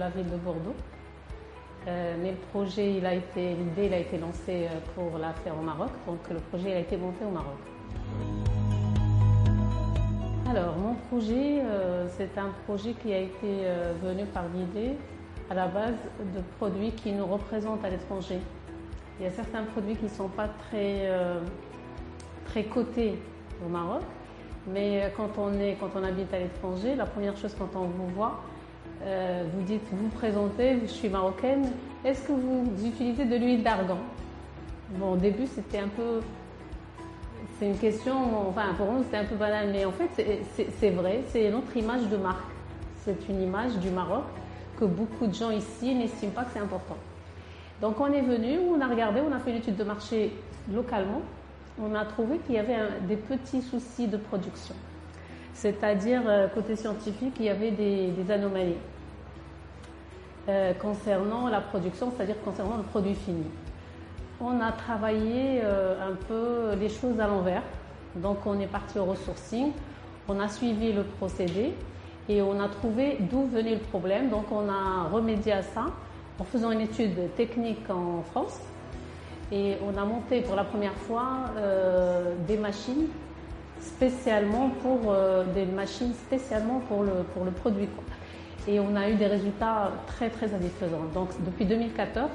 La ville de Bordeaux. Euh, mais le projet, il a été, l'idée, il a été lancée euh, pour la faire au Maroc. Donc le projet a été monté au Maroc. Alors mon projet, euh, c'est un projet qui a été venu par l'idée à la base de produits qui nous représentent à l'étranger. Il y a certains produits qui ne sont pas très, très cotés au Maroc, mais quand on, est, quand on habite à l'étranger, la première chose quand on vous voit, euh, vous dites, vous présentez, je suis marocaine, est-ce que vous utilisez de l'huile d'argan? Bon, au début, c'était un peu. C'est une question, enfin, pour nous, c'était un peu banal, mais en fait, c'est vrai, c'est notre image de marque. C'est une image du Maroc que beaucoup de gens ici n'estiment pas que c'est important. Donc, on est venu, on a regardé, on a fait une étude de marché localement, on a trouvé qu'il y avait des petits soucis de production. C'est-à-dire, euh, côté scientifique, il y avait des, anomalies euh, concernant la production, c'est-à-dire concernant le produit fini. On a travaillé euh, un peu les choses à l'envers. Donc, on est parti au resourcing, on a suivi le procédé et on a trouvé d'où venait le problème. Donc, on a remédié à ça en faisant une étude technique en France. Et on a monté pour la première fois des machines spécialement pour euh, des machines spécialement pour le, pour le produit. Et on a eu des résultats très très satisfaisants. Donc depuis 2014,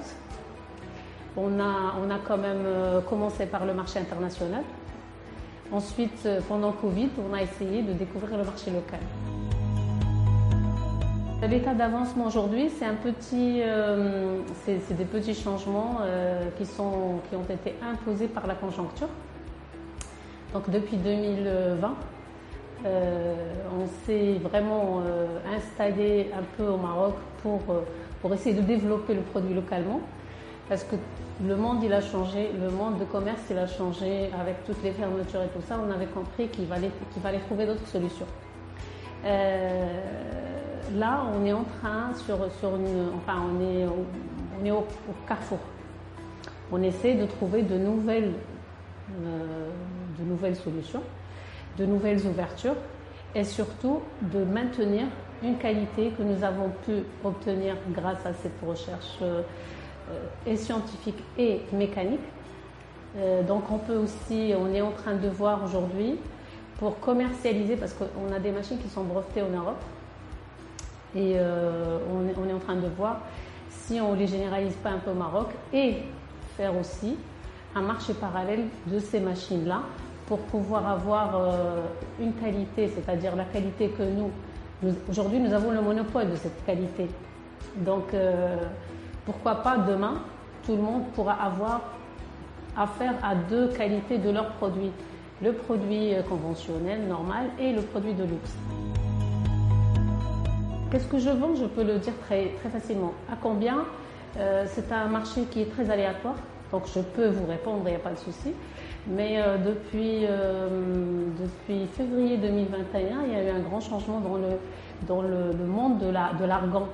on a, on a quand même euh, commencé par le marché international. Ensuite, euh, pendant Covid, on a essayé de découvrir le marché local. L'état d'avancement aujourd'hui, c'est un petit, c'est des petits changements qui, sont, qui ont été imposés par la conjoncture. Donc depuis 2020, euh, on s'est vraiment euh, installé un peu au Maroc pour, euh, pour essayer de développer le produit localement. Parce que le monde, il a changé, le monde de commerce, il a changé avec toutes les fermetures et tout ça. On avait compris qu'il fallait, qu'il fallait trouver d'autres solutions. là, on est en train, sur, sur une, enfin, on est, on est au, au carrefour. On essaie de trouver de nouvelles de nouvelles solutions, de nouvelles ouvertures et surtout de maintenir une qualité que nous avons pu obtenir grâce à cette recherche euh, et scientifique et mécanique. Euh, donc on peut aussi, on est en train de voir aujourd'hui pour commercialiser, parce qu'on a des machines qui sont brevetées en Europe, et euh, on, est, on, est, en train de voir si on ne les généralise pas un peu au Maroc et faire aussi un marché parallèle de ces machines-là pour pouvoir avoir euh, une qualité, c'est-à-dire la qualité que nous, aujourd'hui nous avons le monopole de cette qualité. Donc euh, pourquoi pas demain, tout le monde pourra avoir affaire à deux qualités de leurs produits. Le produit euh, conventionnel, normal, et le produit de luxe. Qu'est-ce que je vends? Je peux le dire très, très facilement. À combien? C'est un marché qui est très aléatoire, donc je peux vous répondre, il n'y a pas de souci. Mais euh, depuis, euh, depuis février 2021, il y a eu un grand changement dans le, dans le, monde de l'argan. La, de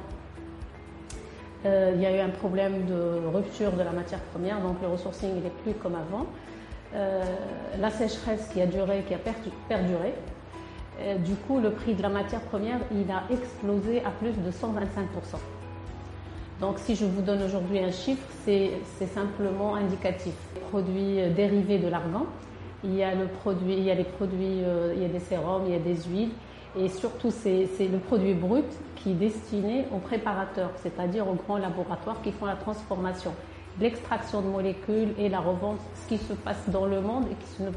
euh, il y a eu un problème de rupture de la matière première, donc le resourcing n'est plus comme avant. la sécheresse qui a duré, qui a perduré. du coup, le prix de la matière première, il a explosé à plus de 125%. Donc si je vous donne aujourd'hui un chiffre, c'est simplement indicatif. Produits euh, dérivés de l'argan, il y a le produit, il y a les produits, euh, il y a des sérums, il y a des huiles, et surtout c'est le produit brut qui est destiné aux préparateurs, c'est-à-dire aux grands laboratoires qui font la transformation, l'extraction de molécules et la revente, ce qui se passe dans le monde et qui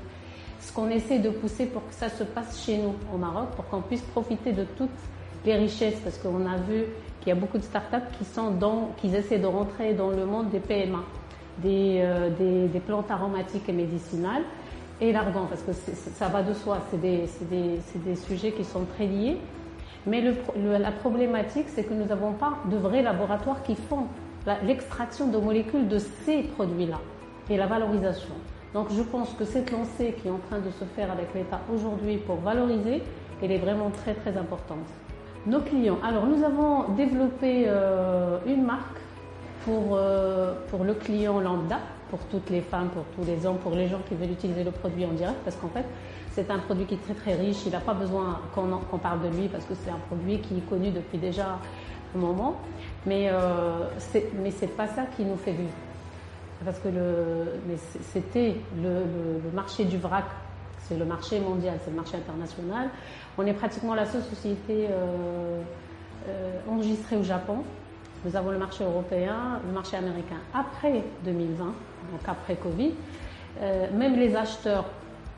ce qu'on essaie de pousser pour que ça se passe chez nous au Maroc, pour qu'on puisse profiter de toutes les richesses, parce qu'on a vu qu'il y a beaucoup de startups qui essaient de rentrer dans le monde des PMA, euh, des, plantes aromatiques et médicinales, et l'argan, parce que ça va de soi, c'est des, sujets qui sont très liés. Mais la problématique, c'est que nous n'avons pas de vrais laboratoires qui font l'extraction de molécules de ces produits-là et la valorisation. Donc je pense que cette lancée qui est en train de se faire avec l'État aujourd'hui pour valoriser, elle est vraiment très très importante. Nos clients. Alors, nous avons développé euh, une marque pour, euh, pour le client lambda, pour toutes les femmes, pour tous les hommes, pour les gens qui veulent utiliser le produit en direct, parce qu'en fait, c'est un produit qui est très très riche. Il n'a pas besoin qu'on parle de lui, parce que c'est un produit qui est connu depuis déjà un moment, mais euh, mais c'est pas ça qui nous fait vivre. Parce que c'était le, marché du vrac, c'est le marché mondial, c'est le marché international. On est pratiquement la seule société euh, euh, enregistrée au Japon. Nous avons le marché européen, le marché américain. Après 2020, donc après Covid, même les acheteurs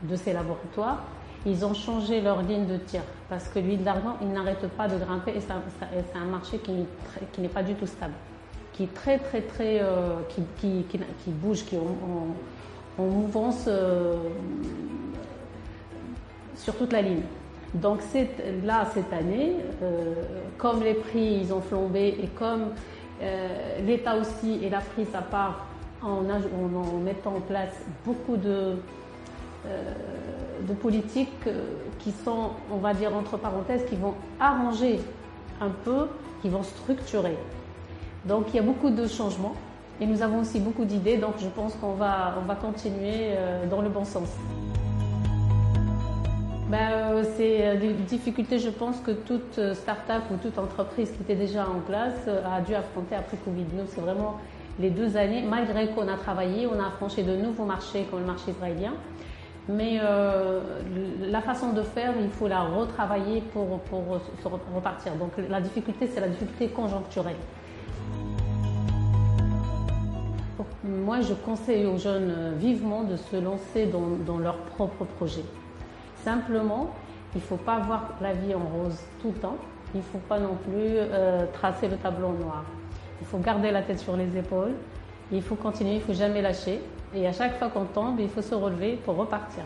de ces laboratoires ils ont changé leur ligne de tir parce que l'huile d'argan, il n'arrête pas de grimper et c'est un, marché qui, n'est pas du tout stable, qui est très très très, euh, qui, bouge, qui est en, mouvance euh, sur toute la ligne. Donc là, cette année, euh, comme les prix ils ont flambé et comme l'État aussi et a pris sa part en mettant en place beaucoup de euh, de politiques euh, qui sont, on va dire entre parenthèses, qui vont arranger un peu, qui vont structurer. Donc il y a beaucoup de changements et nous avons aussi beaucoup d'idées, donc je pense qu'on va, on va continuer euh, dans le bon sens. Ben, c'est des difficultés, je pense, que toute start-up ou toute entreprise qui était déjà en place a dû affronter après Covid. Nous, c'est vraiment les deux années, malgré qu'on a travaillé, on a affranchi de nouveaux marchés comme le marché israélien. Mais euh, la façon de faire, il faut la retravailler pour, pour repartir. Donc la difficulté, c'est la difficulté conjoncturelle. Moi, je conseille aux jeunes vivement de se lancer dans, dans leur propre projet. Simplement, il ne faut pas voir la vie en rose tout le temps. Il ne faut pas non plus euh, tracer le tableau noir. Il faut garder la tête sur les épaules. Il faut continuer, il ne faut jamais lâcher. Et à chaque fois qu'on tombe, il faut se relever pour repartir.